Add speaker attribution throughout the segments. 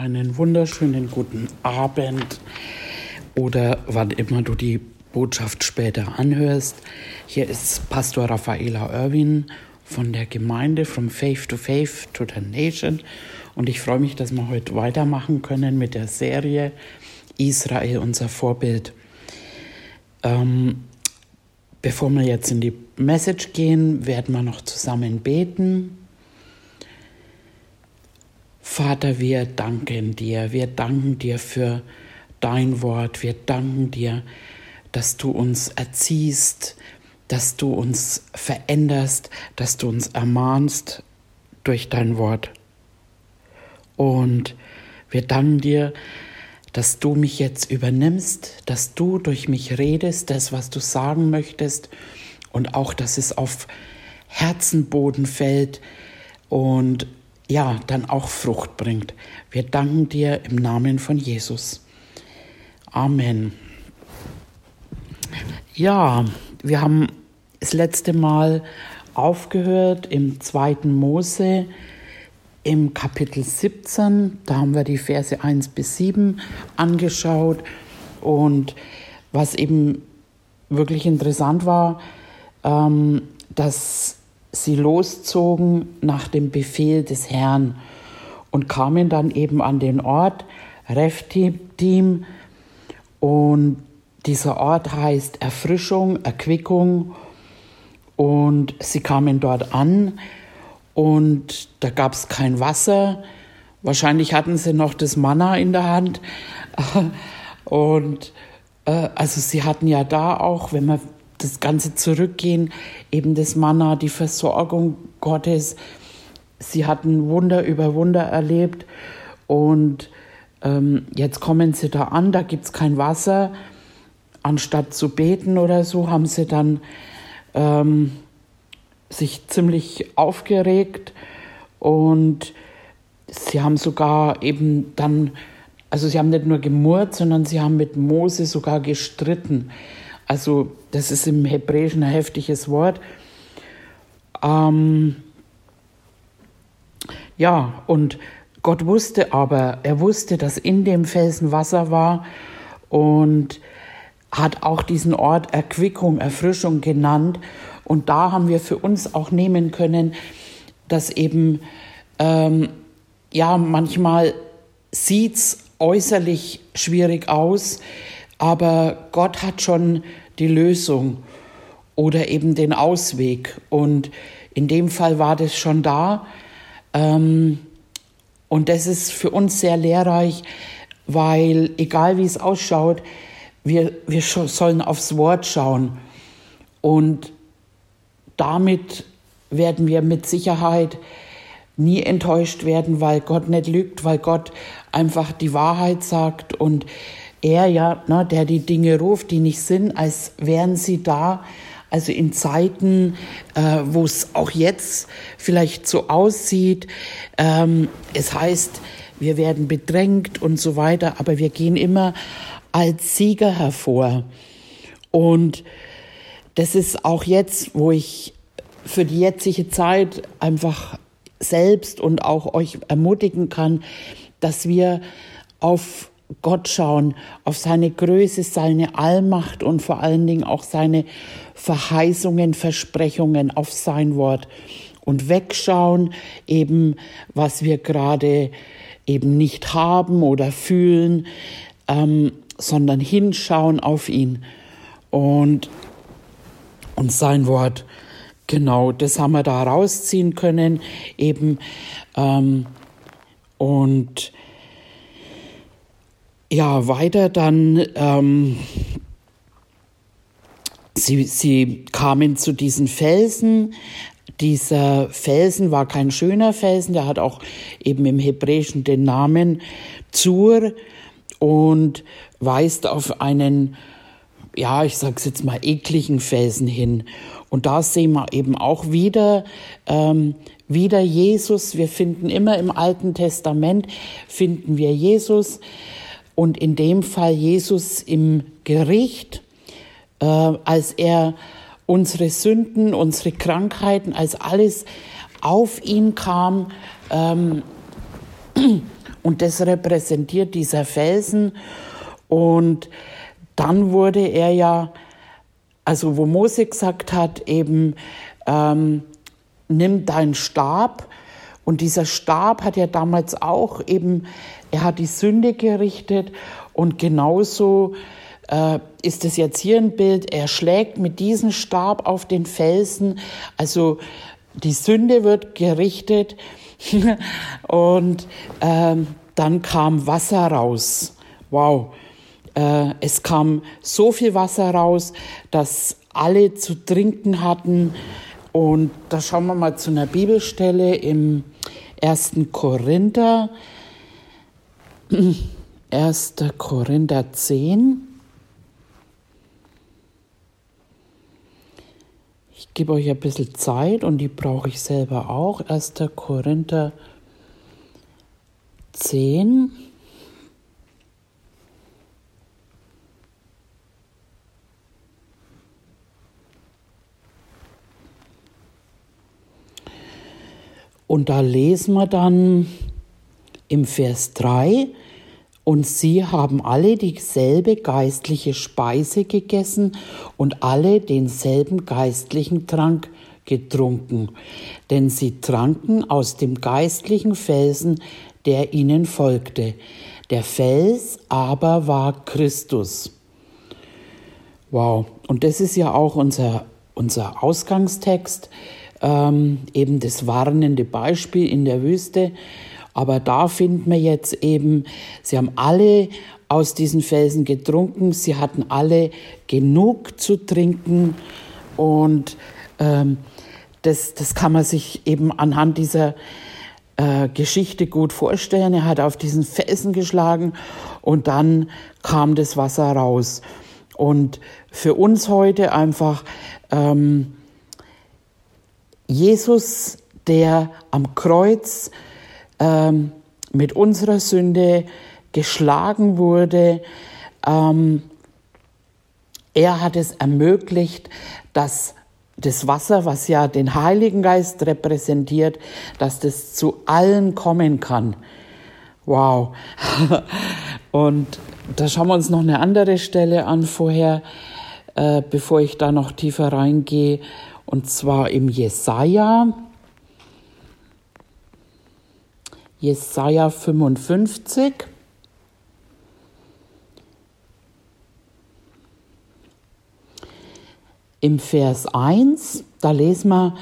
Speaker 1: einen wunderschönen guten Abend oder wann immer du die Botschaft später anhörst. Hier ist Pastor Raffaela Irwin von der Gemeinde From Faith to Faith to the Nation und ich freue mich, dass wir heute weitermachen können mit der Serie Israel, unser Vorbild. Ähm, bevor wir jetzt in die Message gehen, werden wir noch zusammen beten. Vater, wir danken dir, wir danken dir für dein Wort, wir danken dir, dass du uns erziehst, dass du uns veränderst, dass du uns ermahnst durch dein Wort. Und wir danken dir, dass du mich jetzt übernimmst, dass du durch mich redest, das, was du sagen möchtest, und auch, dass es auf Herzenboden fällt. Und ja, dann auch Frucht bringt. Wir danken dir im Namen von Jesus. Amen. Ja, wir haben das letzte Mal aufgehört im zweiten Mose im Kapitel 17. Da haben wir die Verse 1 bis 7 angeschaut. Und was eben wirklich interessant war, ähm, dass sie loszogen nach dem Befehl des Herrn und kamen dann eben an den Ort Reftim und dieser Ort heißt Erfrischung, Erquickung und sie kamen dort an und da gab es kein Wasser. Wahrscheinlich hatten sie noch das Manna in der Hand. Und äh, also sie hatten ja da auch, wenn man das Ganze zurückgehen, eben das Manna, die Versorgung Gottes. Sie hatten Wunder über Wunder erlebt und ähm, jetzt kommen sie da an, da gibt es kein Wasser. Anstatt zu beten oder so, haben sie dann ähm, sich ziemlich aufgeregt und sie haben sogar eben dann, also sie haben nicht nur gemurrt, sondern sie haben mit Mose sogar gestritten. Also das ist im Hebräischen ein heftiges Wort. Ähm, ja, und Gott wusste aber, er wusste, dass in dem Felsen Wasser war und hat auch diesen Ort Erquickung, Erfrischung genannt. Und da haben wir für uns auch nehmen können, dass eben, ähm, ja, manchmal sieht es äußerlich schwierig aus, aber Gott hat schon die Lösung oder eben den Ausweg. Und in dem Fall war das schon da. Ähm, und das ist für uns sehr lehrreich, weil egal wie es ausschaut, wir, wir sollen aufs Wort schauen. Und damit werden wir mit Sicherheit nie enttäuscht werden, weil Gott nicht lügt, weil Gott einfach die Wahrheit sagt und er ja, ne, der die Dinge ruft, die nicht sind, als wären sie da. Also in Zeiten, äh, wo es auch jetzt vielleicht so aussieht, ähm, es heißt, wir werden bedrängt und so weiter, aber wir gehen immer als Sieger hervor. Und das ist auch jetzt, wo ich für die jetzige Zeit einfach selbst und auch euch ermutigen kann, dass wir auf Gott schauen, auf seine Größe, seine Allmacht und vor allen Dingen auch seine Verheißungen, Versprechungen auf sein Wort und wegschauen, eben was wir gerade eben nicht haben oder fühlen, ähm, sondern hinschauen auf ihn und, und sein Wort. Genau, das haben wir da rausziehen können, eben ähm, und ja, weiter dann, ähm, sie, sie kamen zu diesen Felsen. Dieser Felsen war kein schöner Felsen, der hat auch eben im Hebräischen den Namen Zur und weist auf einen, ja, ich sag's jetzt mal, ekligen Felsen hin. Und da sehen wir eben auch wieder, ähm, wieder Jesus. Wir finden immer im Alten Testament, finden wir Jesus und in dem Fall Jesus im Gericht, äh, als er unsere Sünden, unsere Krankheiten, als alles auf ihn kam ähm, und das repräsentiert dieser Felsen. Und dann wurde er ja, also wo Mose gesagt hat, eben, ähm, nimm deinen Stab. Und dieser Stab hat ja damals auch eben, er hat die Sünde gerichtet und genauso äh, ist es jetzt hier ein Bild, er schlägt mit diesem Stab auf den Felsen, also die Sünde wird gerichtet und ähm, dann kam Wasser raus. Wow. Äh, es kam so viel Wasser raus, dass alle zu trinken hatten. Und da schauen wir mal zu einer Bibelstelle im 1. Korinther, 1. Korinther 10. Ich gebe euch ein bisschen Zeit und die brauche ich selber auch. 1. Korinther 10. Und da lesen wir dann im Vers 3, und sie haben alle dieselbe geistliche Speise gegessen und alle denselben geistlichen Trank getrunken, denn sie tranken aus dem geistlichen Felsen, der ihnen folgte. Der Fels aber war Christus. Wow, und das ist ja auch unser, unser Ausgangstext ähm, eben das warnende Beispiel in der Wüste. Aber da finden wir jetzt eben, sie haben alle aus diesen Felsen getrunken, sie hatten alle genug zu trinken und ähm, das, das kann man sich eben anhand dieser äh, Geschichte gut vorstellen. Er hat auf diesen Felsen geschlagen und dann kam das Wasser raus. Und für uns heute einfach ähm, Jesus, der am Kreuz ähm, mit unserer Sünde geschlagen wurde, ähm, er hat es ermöglicht, dass das Wasser, was ja den Heiligen Geist repräsentiert, dass das zu allen kommen kann. Wow. Und da schauen wir uns noch eine andere Stelle an vorher, äh, bevor ich da noch tiefer reingehe und zwar im Jesaja, Jesaja 55. Im Vers 1, da lesen wir,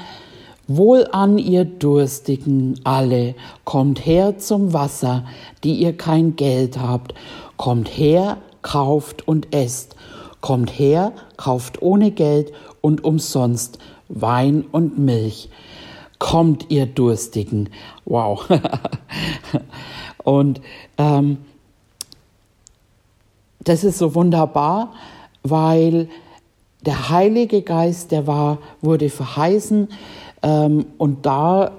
Speaker 1: Wohlan, ihr Durstigen alle, kommt her zum Wasser, die ihr kein Geld habt, kommt her, kauft und esst, kommt her, kauft ohne Geld und umsonst, Wein und Milch. Kommt, ihr Durstigen. Wow. und ähm, das ist so wunderbar, weil der Heilige Geist, der war, wurde verheißen. Ähm, und da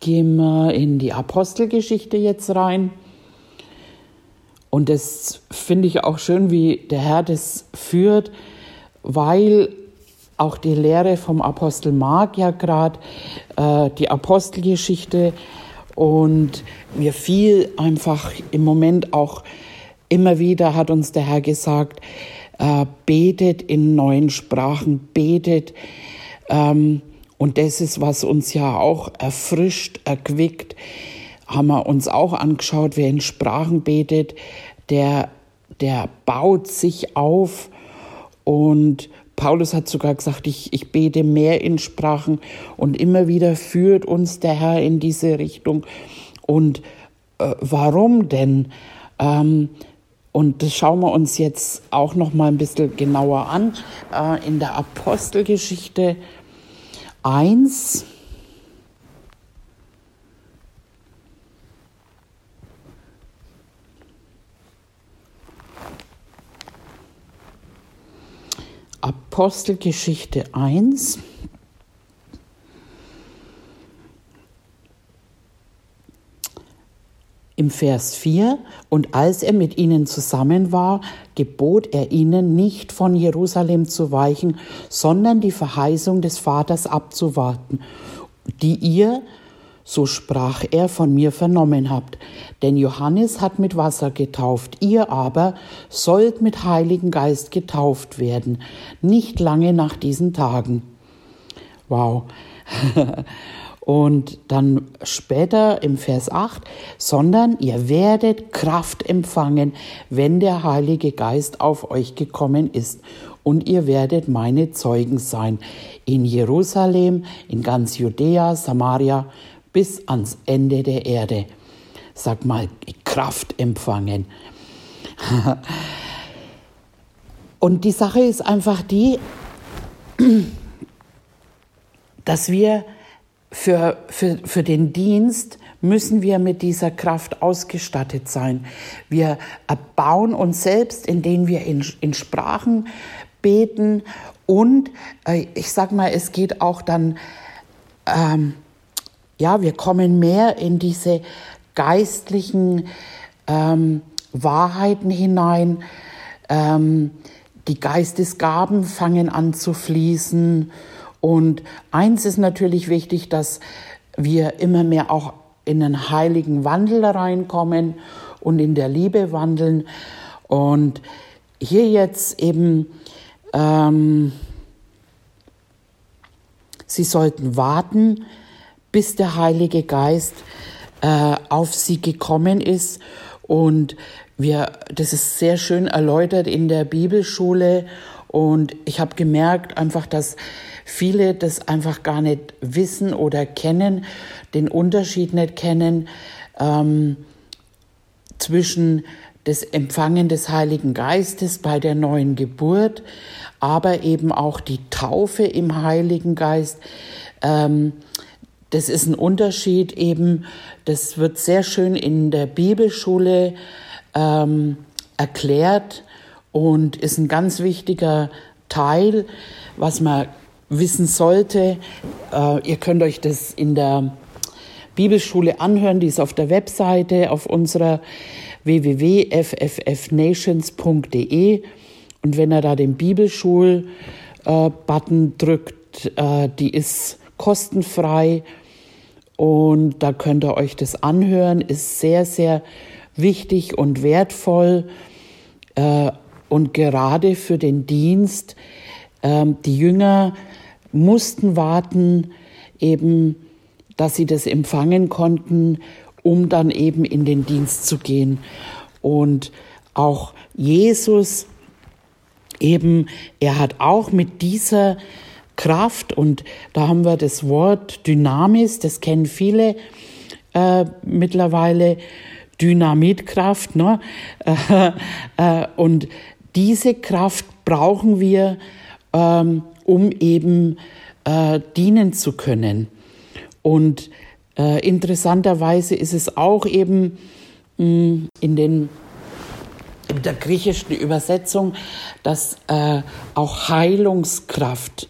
Speaker 1: gehen wir in die Apostelgeschichte jetzt rein. Und das finde ich auch schön, wie der Herr das führt, weil auch die Lehre vom Apostel Mark ja gerade, äh, die Apostelgeschichte und mir fiel einfach im Moment auch immer wieder, hat uns der Herr gesagt, äh, betet in neuen Sprachen, betet. Ähm, und das ist, was uns ja auch erfrischt, erquickt, haben wir uns auch angeschaut, wer in Sprachen betet, der, der baut sich auf und Paulus hat sogar gesagt, ich, ich bete mehr in Sprachen und immer wieder führt uns der Herr in diese Richtung. Und äh, warum denn? Ähm, und das schauen wir uns jetzt auch noch mal ein bisschen genauer an. Äh, in der Apostelgeschichte 1, Apostelgeschichte 1. Im Vers 4, und als er mit ihnen zusammen war, gebot er ihnen nicht von Jerusalem zu weichen, sondern die Verheißung des Vaters abzuwarten, die ihr, so sprach er, von mir vernommen habt. Denn Johannes hat mit Wasser getauft, ihr aber sollt mit Heiligen Geist getauft werden, nicht lange nach diesen Tagen. Wow. Und dann später im Vers 8, sondern ihr werdet Kraft empfangen, wenn der Heilige Geist auf euch gekommen ist. Und ihr werdet meine Zeugen sein in Jerusalem, in ganz Judäa, Samaria, bis ans Ende der Erde. Sag mal, Kraft empfangen. Und die Sache ist einfach die, dass wir für, für, für den Dienst müssen wir mit dieser Kraft ausgestattet sein. Wir erbauen uns selbst, indem wir in, in Sprachen beten und äh, ich sag mal, es geht auch dann, ähm, ja, wir kommen mehr in diese geistlichen ähm, Wahrheiten hinein. Ähm, die Geistesgaben fangen an zu fließen und eins ist natürlich wichtig, dass wir immer mehr auch in einen heiligen Wandel reinkommen und in der Liebe wandeln. Und hier jetzt eben, ähm, Sie sollten warten, bis der Heilige Geist äh, auf Sie gekommen ist. Und wir, das ist sehr schön erläutert in der Bibelschule. Und ich habe gemerkt einfach, dass viele das einfach gar nicht wissen oder kennen, den Unterschied nicht kennen ähm, zwischen das Empfangen des Heiligen Geistes bei der neuen Geburt, aber eben auch die Taufe im Heiligen Geist. Ähm, das ist ein Unterschied eben, das wird sehr schön in der Bibelschule ähm, erklärt und ist ein ganz wichtiger Teil, was man wissen sollte. Äh, ihr könnt euch das in der Bibelschule anhören, die ist auf der Webseite, auf unserer www.fffnations.de. Und wenn ihr da den Bibelschul-Button drückt, äh, die ist kostenfrei und da könnt ihr euch das anhören, ist sehr, sehr wichtig und wertvoll äh, und gerade für den Dienst. Ähm, die Jünger mussten warten, eben, dass sie das empfangen konnten, um dann eben in den Dienst zu gehen. Und auch Jesus eben, er hat auch mit dieser Kraft und da haben wir das Wort Dynamis, das kennen viele äh, mittlerweile, Dynamitkraft. Ne? Äh, äh, und diese Kraft brauchen wir, ähm, um eben äh, dienen zu können. Und äh, interessanterweise ist es auch eben mh, mm, in, den, in der griechischen Übersetzung, dass äh, auch Heilungskraft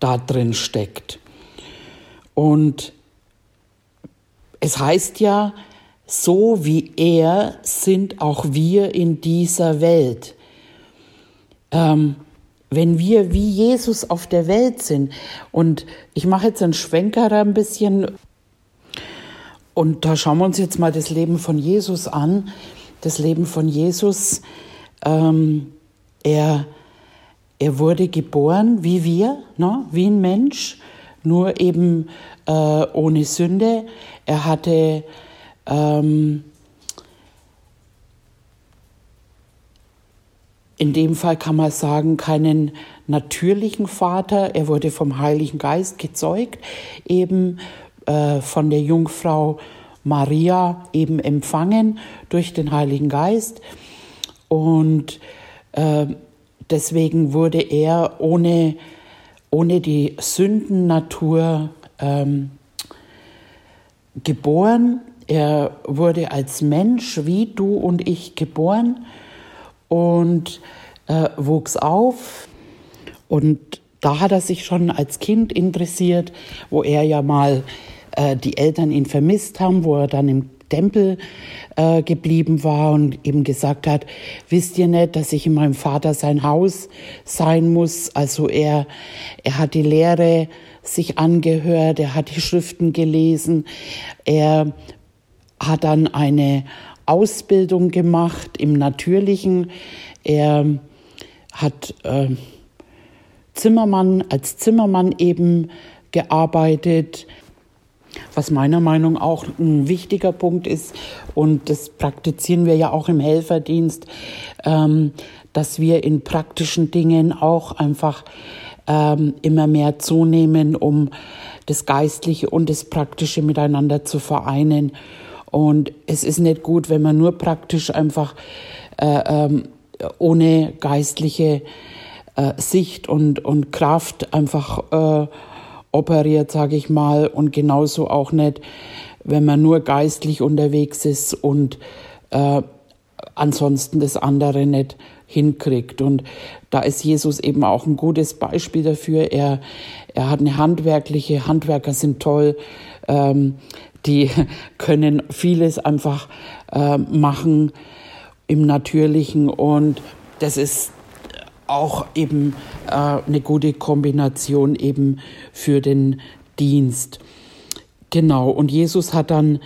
Speaker 1: da drin steckt. Und es heißt ja, so wie er sind auch wir in dieser Welt. Ähm, wenn wir wie Jesus auf der Welt sind, und ich mache jetzt einen Schwenker ein bisschen, und da schauen wir uns jetzt mal das Leben von Jesus an. Das Leben von Jesus, ähm, er, er wurde geboren wie wir, ne? wie ein Mensch, nur eben äh, ohne Sünde. Er hatte ähm, in dem Fall kann man sagen, keinen natürlichen Vater. Er wurde vom Heiligen Geist gezeugt, eben äh, von der Jungfrau Maria eben empfangen durch den Heiligen Geist. Und äh, deswegen wurde er ohne, ohne die Sündennatur ähm, geboren. Er wurde als Mensch wie du und ich geboren und äh, wuchs auf. Und da hat er sich schon als Kind interessiert, wo er ja mal äh, die Eltern ihn vermisst haben, wo er dann im Tempel äh, geblieben war und eben gesagt hat, wisst ihr nicht, dass ich in meinem Vater sein Haus sein muss? Also er, er hat die Lehre sich angehört, er hat die Schriften gelesen, er hat dann eine Ausbildung gemacht im Natürlichen. Er hat äh, Zimmermann, als Zimmermann eben gearbeitet, was meiner Meinung nach auch ein wichtiger Punkt ist und das praktizieren wir ja auch im Helferdienst, ähm, dass wir in praktischen Dingen auch einfach ähm, immer mehr zunehmen, um das Geistliche und das Praktische miteinander zu vereinen. Und es ist nicht gut, wenn man nur praktisch einfach äh, ähm, ohne geistliche äh, Sicht und, und Kraft einfach äh, operiert, sage ich mal, und genauso auch nicht, wenn man nur geistlich unterwegs ist und äh, ansonsten das andere nicht hinkriegt. Und da ist Jesus eben auch ein gutes Beispiel dafür. Er, er hat eine handwerkliche, Handwerker sind toll, ähm, die können vieles einfach äh, machen im Natürlichen und das ist auch eben äh, eine gute Kombination eben für den Dienst. Genau, und Jesus hat dann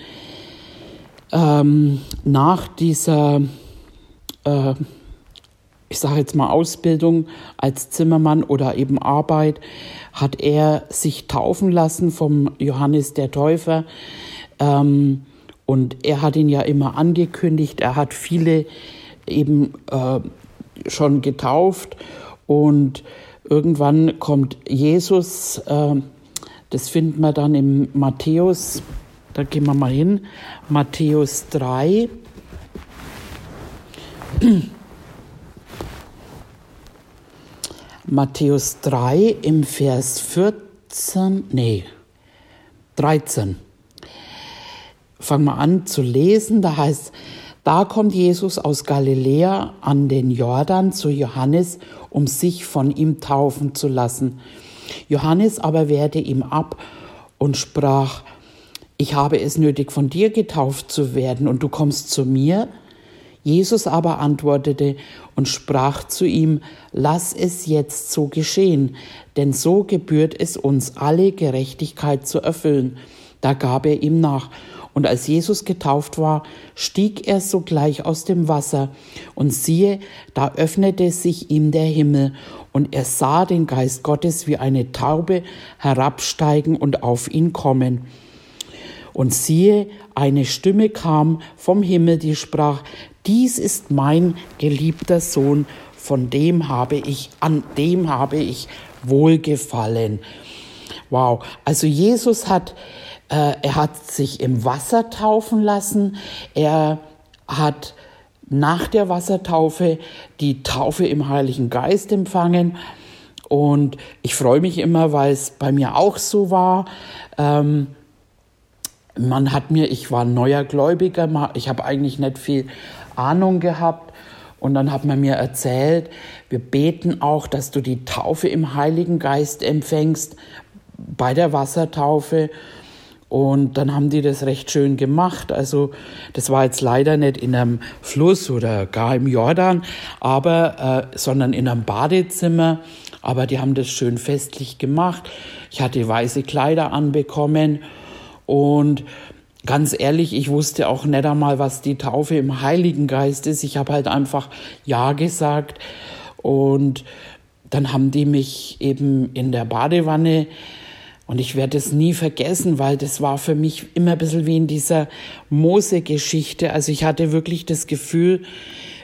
Speaker 1: ähm, nach dieser, äh, ich sage jetzt mal Ausbildung als Zimmermann oder eben Arbeit, hat er sich taufen lassen vom Johannes der Täufer. Ähm, und er hat ihn ja immer angekündigt, er hat viele eben äh, schon getauft und irgendwann kommt Jesus, äh, das finden wir dann im Matthäus, da gehen wir mal hin, Matthäus 3. Matthäus 3 im Vers 14, nee, 13. Fangen wir an zu lesen, da heißt, da kommt Jesus aus Galiläa an den Jordan zu Johannes, um sich von ihm taufen zu lassen. Johannes aber wehrte ihm ab und sprach, ich habe es nötig, von dir getauft zu werden, und du kommst zu mir? Jesus aber antwortete und sprach zu ihm, Lass es jetzt so geschehen, denn so gebührt es uns alle Gerechtigkeit zu erfüllen. Da gab er ihm nach und als Jesus getauft war, stieg er sogleich aus dem Wasser, und siehe, da öffnete sich ihm der Himmel, und er sah den Geist Gottes wie eine Taube herabsteigen und auf ihn kommen. Und siehe, eine Stimme kam vom Himmel, die sprach, dies ist mein geliebter Sohn, von dem habe ich, an dem habe ich Wohlgefallen. Wow, also Jesus hat er hat sich im Wasser taufen lassen. Er hat nach der Wassertaufe die Taufe im Heiligen Geist empfangen. Und ich freue mich immer, weil es bei mir auch so war. Ähm, man hat mir, ich war neuer Gläubiger, ich habe eigentlich nicht viel Ahnung gehabt. Und dann hat man mir erzählt, wir beten auch, dass du die Taufe im Heiligen Geist empfängst bei der Wassertaufe. Und dann haben die das recht schön gemacht. Also das war jetzt leider nicht in einem Fluss oder gar im Jordan, aber äh, sondern in einem Badezimmer. Aber die haben das schön festlich gemacht. Ich hatte weiße Kleider anbekommen und ganz ehrlich, ich wusste auch nicht einmal, was die Taufe im Heiligen Geist ist. Ich habe halt einfach Ja gesagt und dann haben die mich eben in der Badewanne und ich werde es nie vergessen, weil das war für mich immer ein bisschen wie in dieser Mose-Geschichte. Also ich hatte wirklich das Gefühl,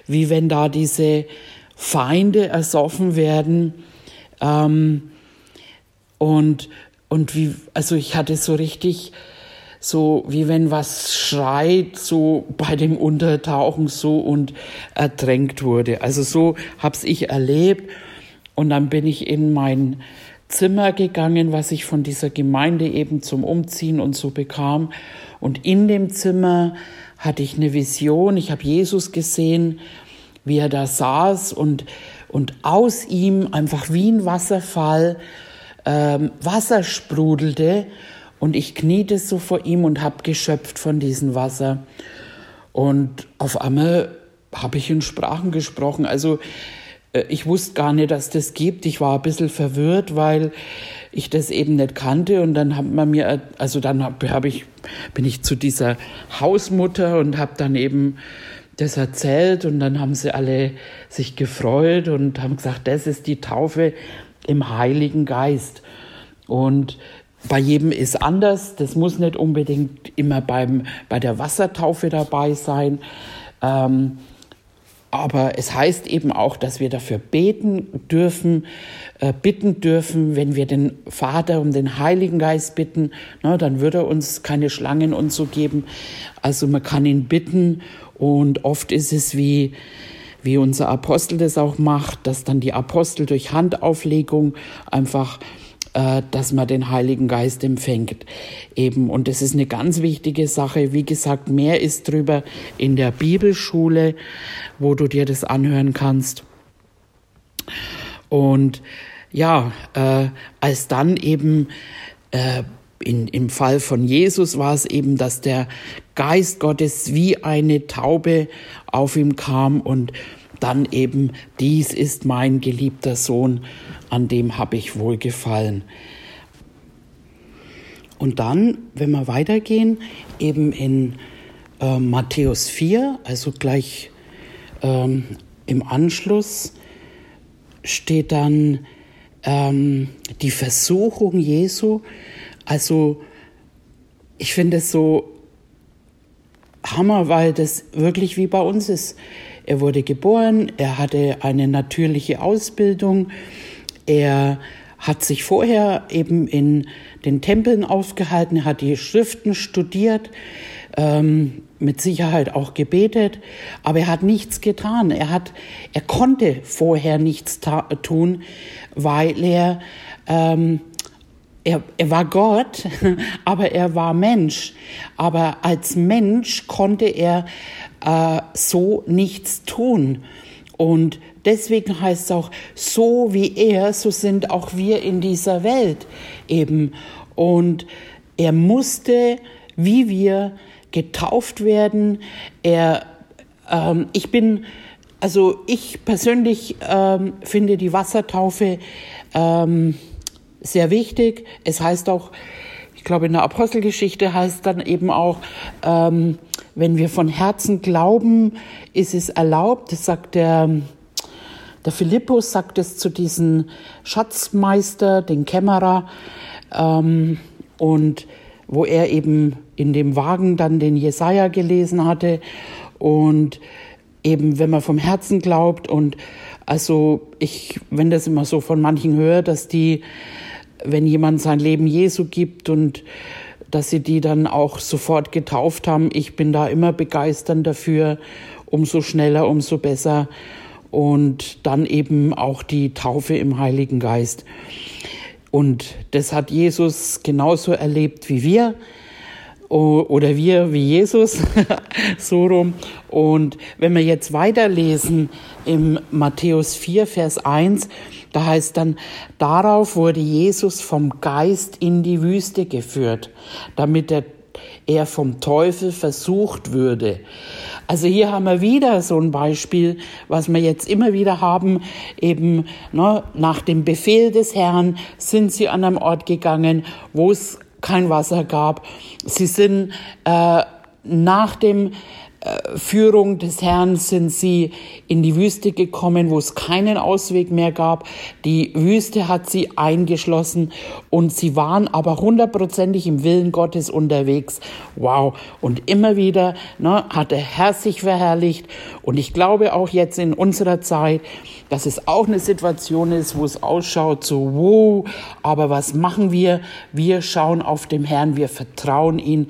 Speaker 1: wie wenn da diese Feinde ersoffen werden. Ähm, und, und wie, also ich hatte so richtig, so wie wenn was schreit, so bei dem Untertauchen so und ertränkt wurde. Also so hab's ich erlebt. Und dann bin ich in mein Zimmer gegangen, was ich von dieser Gemeinde eben zum Umziehen und so bekam. Und in dem Zimmer hatte ich eine Vision. Ich habe Jesus gesehen, wie er da saß und, und aus ihm einfach wie ein Wasserfall ähm, Wasser sprudelte und ich kniete so vor ihm und habe geschöpft von diesem Wasser. Und auf einmal habe ich in Sprachen gesprochen. Also ich wusste gar nicht, dass das gibt. Ich war ein bisschen verwirrt, weil ich das eben nicht kannte. Und dann hat man mir, also dann hab, hab ich, bin ich zu dieser Hausmutter und habe dann eben das erzählt und dann haben sie alle sich gefreut und haben gesagt, das ist die Taufe im Heiligen Geist. Und bei jedem ist anders. Das muss nicht unbedingt immer beim, bei der Wassertaufe dabei sein. Ähm, aber es heißt eben auch, dass wir dafür beten dürfen, äh, bitten dürfen, wenn wir den Vater um den Heiligen Geist bitten, na, dann würde er uns keine Schlangen und so geben. Also man kann ihn bitten und oft ist es wie, wie unser Apostel das auch macht, dass dann die Apostel durch Handauflegung einfach äh, dass man den Heiligen Geist empfängt. Eben. Und das ist eine ganz wichtige Sache. Wie gesagt, mehr ist drüber in der Bibelschule, wo du dir das anhören kannst. Und ja, äh, als dann eben äh, in, im Fall von Jesus war es eben, dass der Geist Gottes wie eine Taube auf ihm kam und dann eben, dies ist mein geliebter Sohn, an dem habe ich wohlgefallen. Und dann, wenn wir weitergehen, eben in äh, Matthäus 4, also gleich ähm, im Anschluss, steht dann ähm, die Versuchung Jesu. Also ich finde es so Hammer, weil das wirklich wie bei uns ist. Er wurde geboren, er hatte eine natürliche Ausbildung, er hat sich vorher eben in den Tempeln aufgehalten, er hat die Schriften studiert, ähm, mit Sicherheit auch gebetet, aber er hat nichts getan. Er hat, er konnte vorher nichts tun, weil er, ähm, er, er war Gott, aber er war Mensch. Aber als Mensch konnte er äh, so nichts tun. Und deswegen heißt es auch, so wie er, so sind auch wir in dieser Welt eben. Und er musste, wie wir, getauft werden. Er, ähm, ich bin, also ich persönlich ähm, finde die Wassertaufe ähm, sehr wichtig. Es heißt auch, ich glaube in der Apostelgeschichte heißt dann eben auch, ähm, wenn wir von Herzen glauben, ist es erlaubt, sagt der, der Philippus, sagt es zu diesem Schatzmeister, den Kämmerer, ähm, und wo er eben in dem Wagen dann den Jesaja gelesen hatte und eben, wenn man vom Herzen glaubt und also ich, wenn das immer so von manchen höre, dass die, wenn jemand sein Leben Jesu gibt und dass sie die dann auch sofort getauft haben. Ich bin da immer begeistert dafür, umso schneller, umso besser. Und dann eben auch die Taufe im Heiligen Geist. Und das hat Jesus genauso erlebt wie wir oder wir wie Jesus, so rum. Und wenn wir jetzt weiterlesen im Matthäus 4, Vers 1, da heißt dann, darauf wurde Jesus vom Geist in die Wüste geführt, damit er, er vom Teufel versucht würde. Also hier haben wir wieder so ein Beispiel, was wir jetzt immer wieder haben, eben ne, nach dem Befehl des Herrn sind sie an einem Ort gegangen, wo es kein Wasser gab. Sie sind äh, nach dem Führung des Herrn sind sie in die Wüste gekommen, wo es keinen Ausweg mehr gab. Die Wüste hat sie eingeschlossen und sie waren aber hundertprozentig im Willen Gottes unterwegs. Wow. Und immer wieder ne, hat der Herr sich verherrlicht. Und ich glaube auch jetzt in unserer Zeit, dass es auch eine Situation ist, wo es ausschaut, so, wow, aber was machen wir? Wir schauen auf den Herrn, wir vertrauen ihn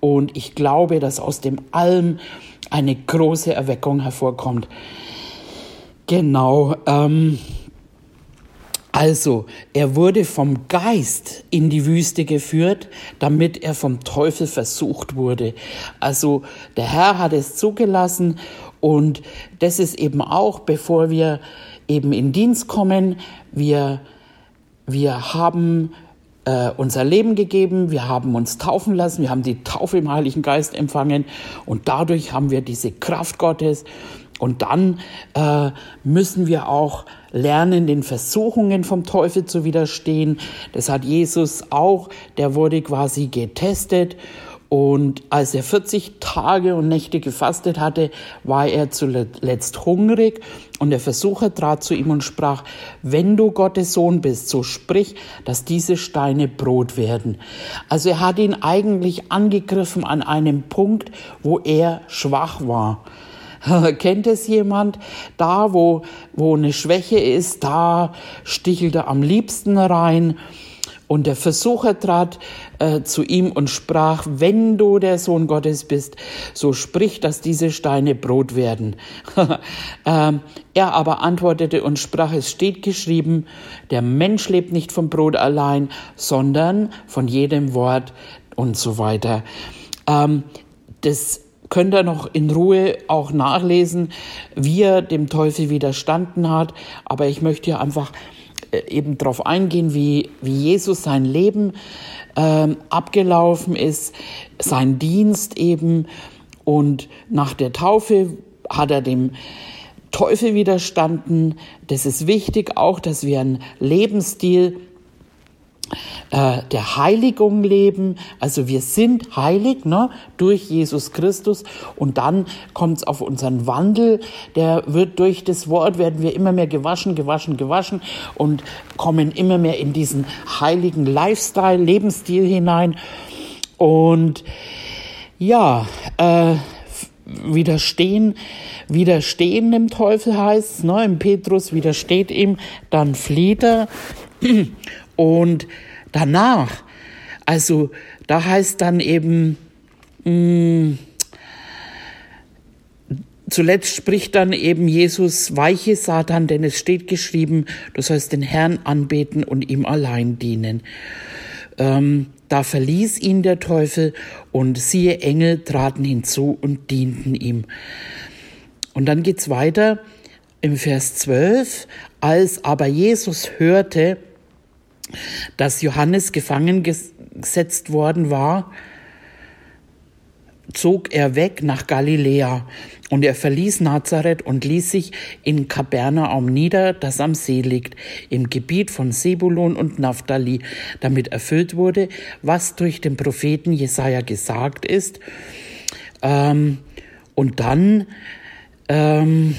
Speaker 1: und ich glaube, dass aus dem Allem eine große Erweckung hervorkommt. Genau. Ähm, also, er wurde vom Geist in die Wüste geführt, damit er vom Teufel versucht wurde. Also, der Herr hat es zugelassen und das ist eben auch, bevor wir eben in Dienst kommen, wir, wir haben äh, unser Leben gegeben, wir haben uns taufen lassen, wir haben die Taufe im Heiligen Geist empfangen. Und dadurch haben wir diese Kraft Gottes. Und dann äh, müssen wir auch lernen, den Versuchungen vom Teufel zu widerstehen. Das hat Jesus auch, der wurde quasi getestet. Und als er 40 Tage und Nächte gefastet hatte, war er zuletzt hungrig und der Versucher trat zu ihm und sprach, wenn du Gottes Sohn bist, so sprich, dass diese Steine Brot werden. Also er hat ihn eigentlich angegriffen an einem Punkt, wo er schwach war. Kennt es jemand? Da, wo, wo eine Schwäche ist, da stichelt er am liebsten rein. Und der Versucher trat äh, zu ihm und sprach, wenn du der Sohn Gottes bist, so sprich, dass diese Steine Brot werden. ähm, er aber antwortete und sprach, es steht geschrieben, der Mensch lebt nicht vom Brot allein, sondern von jedem Wort und so weiter. Ähm, das könnt ihr noch in Ruhe auch nachlesen, wie er dem Teufel widerstanden hat. Aber ich möchte hier einfach eben darauf eingehen, wie, wie Jesus sein Leben ähm, abgelaufen ist, sein Dienst eben. Und nach der Taufe hat er dem Teufel widerstanden. Das ist wichtig auch, dass wir einen Lebensstil äh, der Heiligung leben. Also wir sind heilig ne, durch Jesus Christus und dann kommt es auf unseren Wandel. Der wird durch das Wort, werden wir immer mehr gewaschen, gewaschen, gewaschen und kommen immer mehr in diesen heiligen Lifestyle, Lebensstil hinein. Und ja, äh, widerstehen, widerstehen dem Teufel heißt, ne, im Petrus widersteht ihm, dann flieht er. Und danach, also da heißt dann eben, mh, mm, Zuletzt spricht dann eben Jesus, weiche Satan, denn es steht geschrieben, du sollst den Herrn anbeten und ihm allein dienen. Ähm, da verließ ihn der Teufel und siehe Engel traten hinzu und dienten ihm. Und dann geht's weiter im Vers 12, als aber Jesus hörte, dass Johannes gefangen gesetzt worden war, zog er weg nach Galiläa und er verließ Nazareth und ließ sich in Kapernaum nieder, das am See liegt, im Gebiet von Sebulon und Naphtali, damit erfüllt wurde, was durch den Propheten Jesaja gesagt ist. Ähm, und dann ähm,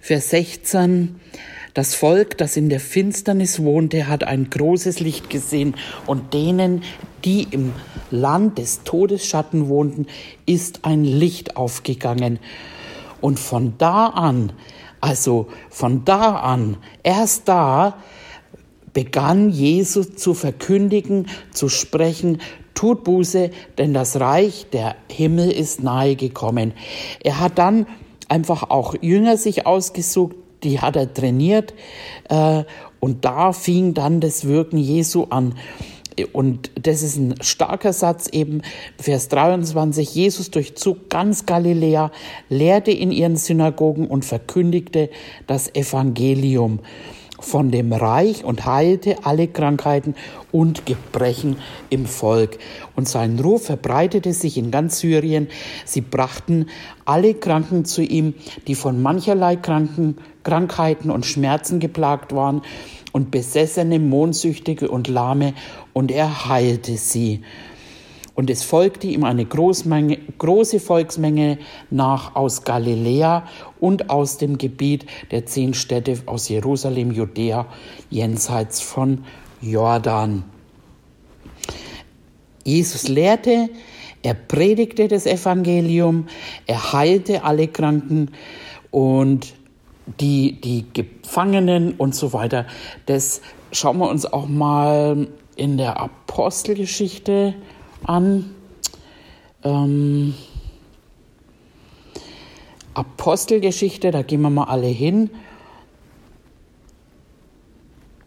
Speaker 1: Vers 16, das Volk, das in der Finsternis wohnte, hat ein großes Licht gesehen und denen, die im Land des Todesschatten wohnten, ist ein Licht aufgegangen. Und von da an, also von da an, erst da, begann Jesus zu verkündigen, zu sprechen, tut Buße, denn das Reich der Himmel ist nahe gekommen. Er hat dann einfach auch Jünger sich ausgesucht, die hat er trainiert äh, und da fing dann das Wirken Jesu an. Und das ist ein starker Satz eben, Vers 23, Jesus durchzog ganz Galiläa, lehrte in ihren Synagogen und verkündigte das Evangelium von dem Reich und heilte alle Krankheiten und Gebrechen im Volk. Und sein Ruf verbreitete sich in ganz Syrien. Sie brachten alle Kranken zu ihm, die von mancherlei Kranken, Krankheiten und Schmerzen geplagt waren und Besessene, Mondsüchtige und Lahme, und er heilte sie. Und es folgte ihm eine Großmenge, große Volksmenge nach aus Galiläa und aus dem Gebiet der zehn Städte aus Jerusalem, Judäa, jenseits von Jordan. Jesus lehrte, er predigte das Evangelium, er heilte alle Kranken und die, die Gefangenen und so weiter. Das schauen wir uns auch mal in der Apostelgeschichte an. Ähm, Apostelgeschichte, da gehen wir mal alle hin.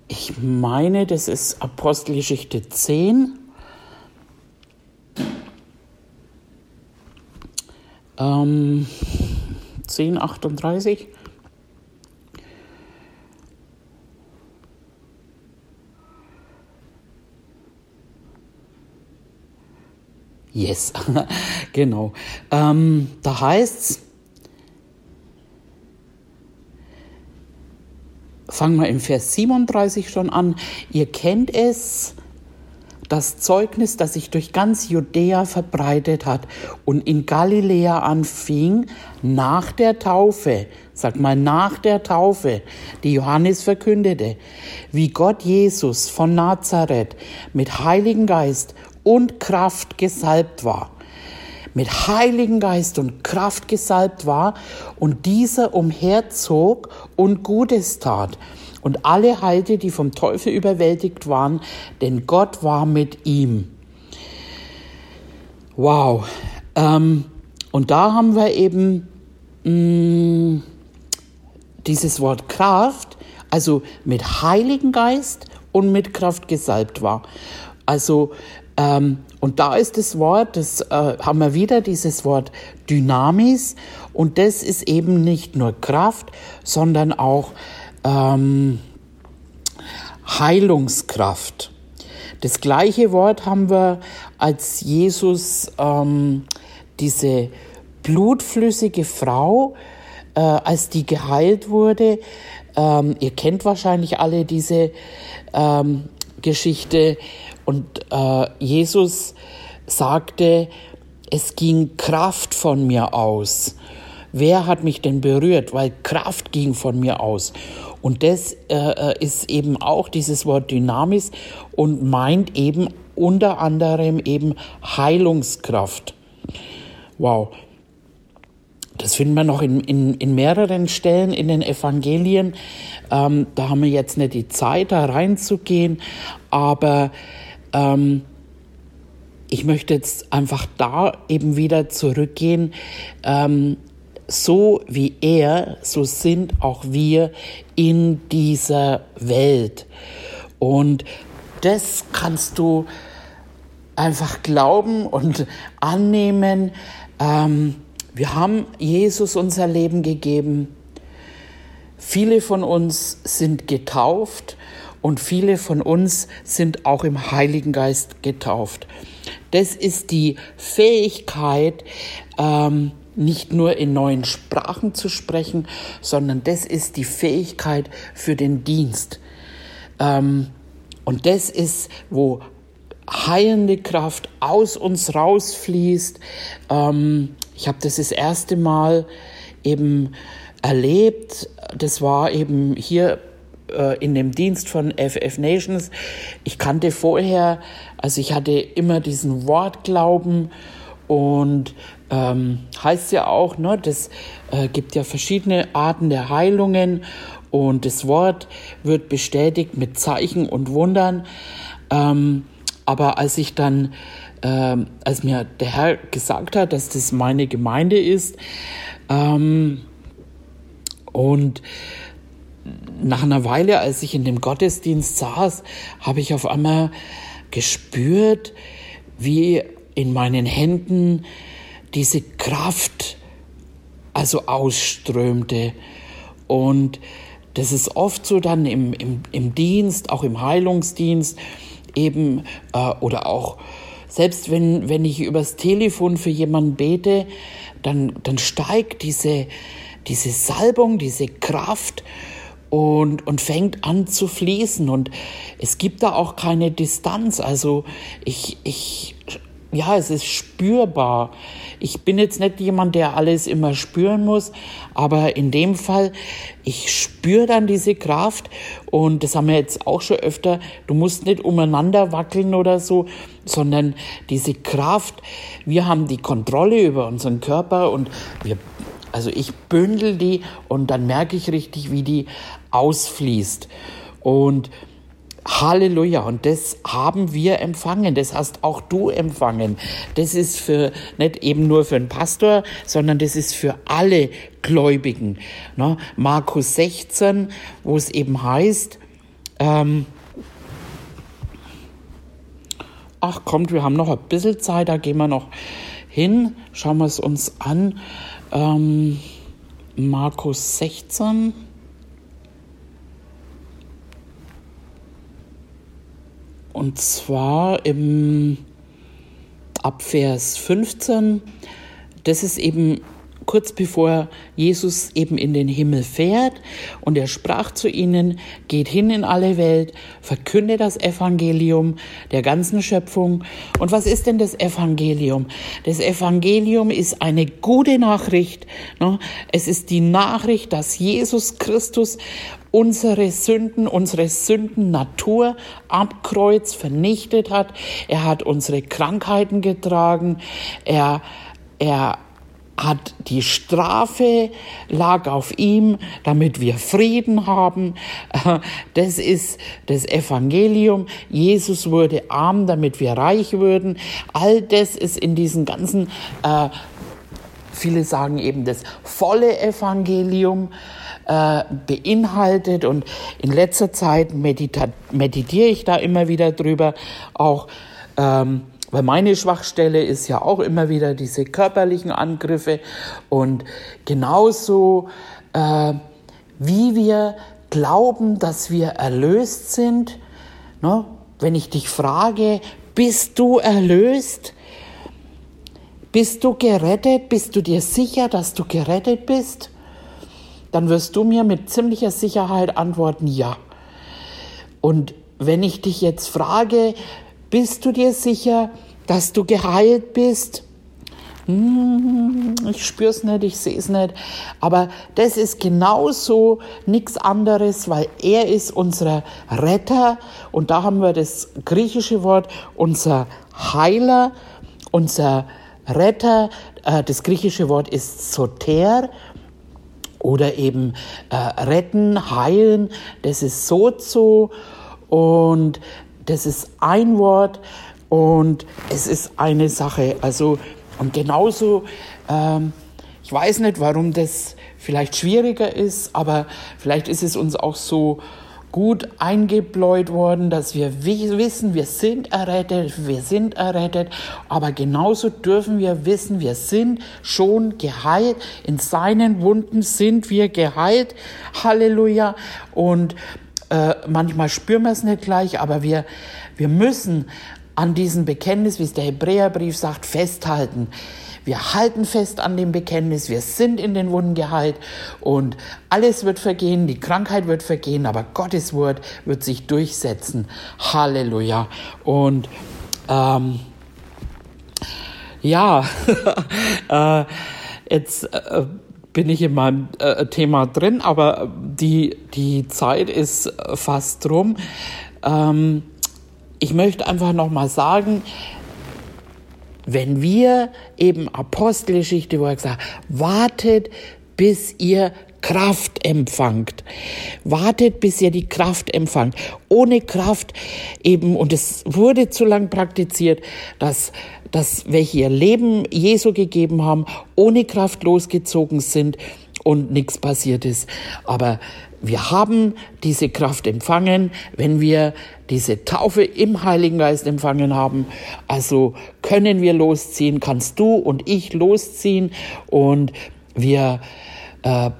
Speaker 1: Ich meine, das ist Apostelgeschichte 10. Ähm, 10, 38. Yes, genau. Ähm, da heißt's, fangen wir im Vers 37 schon an. Ihr kennt es, das Zeugnis, das sich durch ganz Judäa verbreitet hat und in Galiläa anfing, nach der Taufe, sag mal nach der Taufe, die Johannes verkündete, wie Gott Jesus von Nazareth mit Heiligen Geist und Kraft gesalbt war. Mit Heiligen Geist und Kraft gesalbt war und dieser umherzog und Gutes tat und alle heilte, die vom Teufel überwältigt waren, denn Gott war mit ihm. Wow. Ähm, und da haben wir eben mh, mm, dieses Wort Kraft, also mit Heiligen Geist und mit Kraft gesalbt war. Also, ähm, und da ist das Wort, das äh, haben wir wieder dieses Wort Dynamis. Und das ist eben nicht nur Kraft, sondern auch ähm, Heilungskraft. Das gleiche Wort haben wir, als Jesus ähm, diese blutflüssige Frau, äh, als die geheilt wurde. Ähm, ihr kennt wahrscheinlich alle diese ähm, Geschichte. Und äh, Jesus sagte, es ging Kraft von mir aus. Wer hat mich denn berührt? Weil Kraft ging von mir aus. Und das äh, äh, ist eben auch dieses Wort Dynamis und meint eben unter anderem eben Heilungskraft. Wow. Das finden wir noch in, in, in mehreren Stellen in den Evangelien. Ähm, da haben wir jetzt nicht die Zeit, da reinzugehen, aber ähm, ich möchte jetzt einfach da eben wieder zurückgehen. Ähm, so wie er, so sind auch wir in dieser Welt. Und das kannst du einfach glauben und annehmen. Ähm, wir haben Jesus unser Leben gegeben. Viele von uns sind getauft und viele von uns sind auch im Heiligen Geist getauft. Das ist die Fähigkeit, ähm, nicht nur in neuen Sprachen zu sprechen, sondern das ist die Fähigkeit für den Dienst. Ähm, und das ist, wo heilende Kraft aus uns rausfließt. Ähm, ich habe das das erste Mal eben erlebt. Das war eben hier äh, in dem Dienst von FF Nations. Ich kannte vorher, also ich hatte immer diesen Wortglauben und ähm, heißt ja auch, ne, das äh, gibt ja verschiedene Arten der Heilungen und das Wort wird bestätigt mit Zeichen und Wundern. Ähm, aber als ich dann, ähm, als mir der Herr gesagt hat, dass das meine Gemeinde ist ähm, und nach einer Weile, als ich in dem Gottesdienst saß, habe ich auf einmal gespürt, wie in meinen Händen diese Kraft also ausströmte. Und das ist oft so dann im, im, im Dienst, auch im Heilungsdienst eben, äh, oder auch selbst wenn, wenn ich übers Telefon für jemanden bete, dann, dann steigt diese, diese Salbung, diese Kraft und, und fängt an zu fließen. Und es gibt da auch keine Distanz. Also ich, ich ja, es ist spürbar. Ich bin jetzt nicht jemand, der alles immer spüren muss, aber in dem Fall, ich spüre dann diese Kraft und das haben wir jetzt auch schon öfter, du musst nicht umeinander wackeln oder so, sondern diese Kraft, wir haben die Kontrolle über unseren Körper und wir, also ich bündel die und dann merke ich richtig, wie die ausfließt. Und Halleluja. Und das haben wir empfangen. Das hast auch du empfangen. Das ist für, nicht eben nur für einen Pastor, sondern das ist für alle Gläubigen. Ne? Markus 16, wo es eben heißt, ähm, ach kommt, wir haben noch ein bisschen Zeit, da gehen wir noch hin, schauen wir es uns an. Ähm, Markus 16. Und zwar im ab Vers 15. Das ist eben kurz bevor Jesus eben in den Himmel fährt und er sprach zu ihnen, geht hin in alle Welt, verkünde das Evangelium der ganzen Schöpfung. Und was ist denn das Evangelium? Das Evangelium ist eine gute Nachricht. Ne? Es ist die Nachricht, dass Jesus Christus unsere Sünden, unsere Sündennatur am Kreuz vernichtet hat. Er hat unsere Krankheiten getragen. Er, er hat die Strafe lag auf ihm, damit wir Frieden haben. Das ist das Evangelium. Jesus wurde arm, damit wir reich würden. All das ist in diesen ganzen, äh, viele sagen eben das volle Evangelium äh, beinhaltet. Und in letzter Zeit meditiere ich da immer wieder drüber, auch ähm, weil meine Schwachstelle ist ja auch immer wieder diese körperlichen Angriffe und genauso äh, wie wir glauben, dass wir erlöst sind. Ne? Wenn ich dich frage, bist du erlöst? Bist du gerettet? Bist du dir sicher, dass du gerettet bist? Dann wirst du mir mit ziemlicher Sicherheit antworten, ja. Und wenn ich dich jetzt frage, bist du dir sicher, dass du geheilt bist? Hm, ich spüre es nicht, ich sehe es nicht. Aber das ist genauso nichts anderes, weil er ist unser Retter. Und da haben wir das griechische Wort, unser Heiler, unser Retter. Äh, das griechische Wort ist Soter oder eben äh, retten, heilen. Das ist Sozo. Und das ist ein Wort und es ist eine Sache. Also, und genauso, ähm, ich weiß nicht, warum das vielleicht schwieriger ist, aber vielleicht ist es uns auch so gut eingebläut worden, dass wir wissen, wir sind errettet, wir sind errettet, aber genauso dürfen wir wissen, wir sind schon geheilt, in seinen Wunden sind wir geheilt, Halleluja, und äh, manchmal spüren wir es nicht gleich, aber wir, wir müssen an diesem Bekenntnis, wie es der Hebräerbrief sagt, festhalten. Wir halten fest an dem Bekenntnis, wir sind in den Wunden geheilt und alles wird vergehen, die Krankheit wird vergehen, aber Gottes Wort wird sich durchsetzen. Halleluja. Und ähm, ja, äh, jetzt äh, bin ich in meinem äh, Thema drin, aber die, die Zeit ist fast rum. Ähm, ich möchte einfach nochmal sagen, wenn wir eben Apostelgeschichte, wo er gesagt wartet, bis ihr Kraft empfangt. Wartet, bis ihr die Kraft empfangt. Ohne Kraft eben, und es wurde zu lang praktiziert, dass, dass welche ihr Leben Jesu gegeben haben, ohne Kraft losgezogen sind und nichts passiert ist. Aber wir haben diese Kraft empfangen, wenn wir diese Taufe im Heiligen Geist empfangen haben. Also können wir losziehen, kannst du und ich losziehen und wir äh,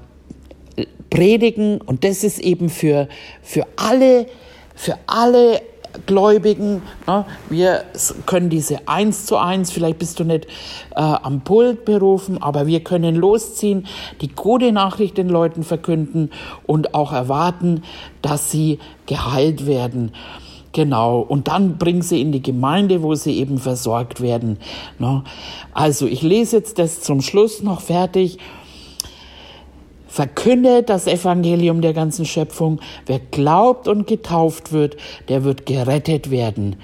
Speaker 1: predigen und das ist eben für, für alle, für alle Gläubigen. Ne? Wir können diese eins zu eins, vielleicht bist du nicht äh, am Pult berufen, aber wir können losziehen, die gute Nachricht den Leuten verkünden und auch erwarten, dass sie geheilt werden. Genau, und dann bring sie in die Gemeinde, wo sie eben versorgt werden. Ne? Also ich lese jetzt das zum Schluss noch fertig verkündet das Evangelium der ganzen Schöpfung. Wer glaubt und getauft wird, der wird gerettet werden.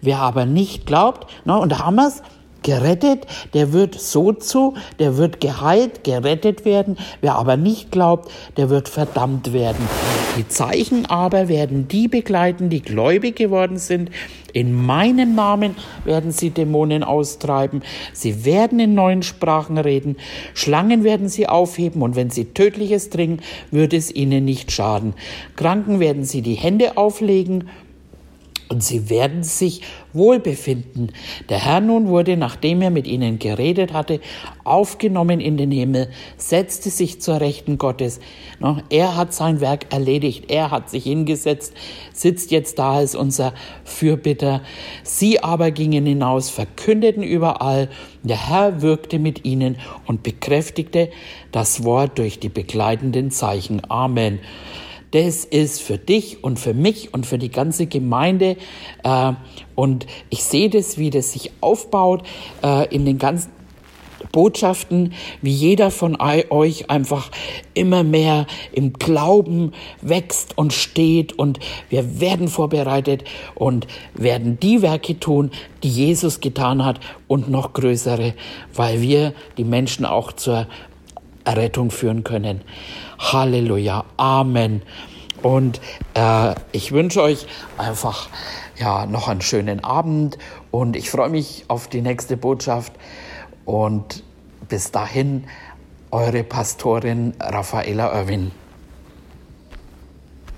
Speaker 1: Wer aber nicht glaubt, na, und da haben wir's, gerettet, der wird so zu, der wird geheilt, gerettet werden. Wer aber nicht glaubt, der wird verdammt werden. Die Zeichen aber werden die begleiten, die gläubig geworden sind. In meinem Namen werden sie Dämonen austreiben. Sie werden in neuen Sprachen reden. Schlangen werden sie aufheben und wenn sie Tödliches trinken, wird es ihnen nicht schaden. Kranken werden sie die Hände auflegen und sie werden sich wohlbefinden. Der Herr nun wurde, nachdem er mit ihnen geredet hatte, aufgenommen in den Himmel, setzte sich zur Rechten Gottes. Er hat sein Werk erledigt, er hat sich hingesetzt, sitzt jetzt da als unser Fürbitter. Sie aber gingen hinaus, verkündeten überall, der Herr wirkte mit ihnen und bekräftigte das Wort durch die begleitenden Zeichen. Amen das ist für dich und für mich und für die ganze Gemeinde. Äh, und ich sehe das, wie das sich aufbaut äh, in den ganzen Botschaften, wie jeder von euch einfach immer mehr im Glauben wächst und steht und wir werden vorbereitet und werden die Werke tun, die Jesus getan hat und noch größere, weil wir die Menschen auch zur Errettung führen können. Halleluja. Amen. Und äh, ich wünsche euch einfach ja noch einen schönen Abend und ich freue mich auf die nächste Botschaft. Und bis dahin, eure Pastorin Raffaela Irwin.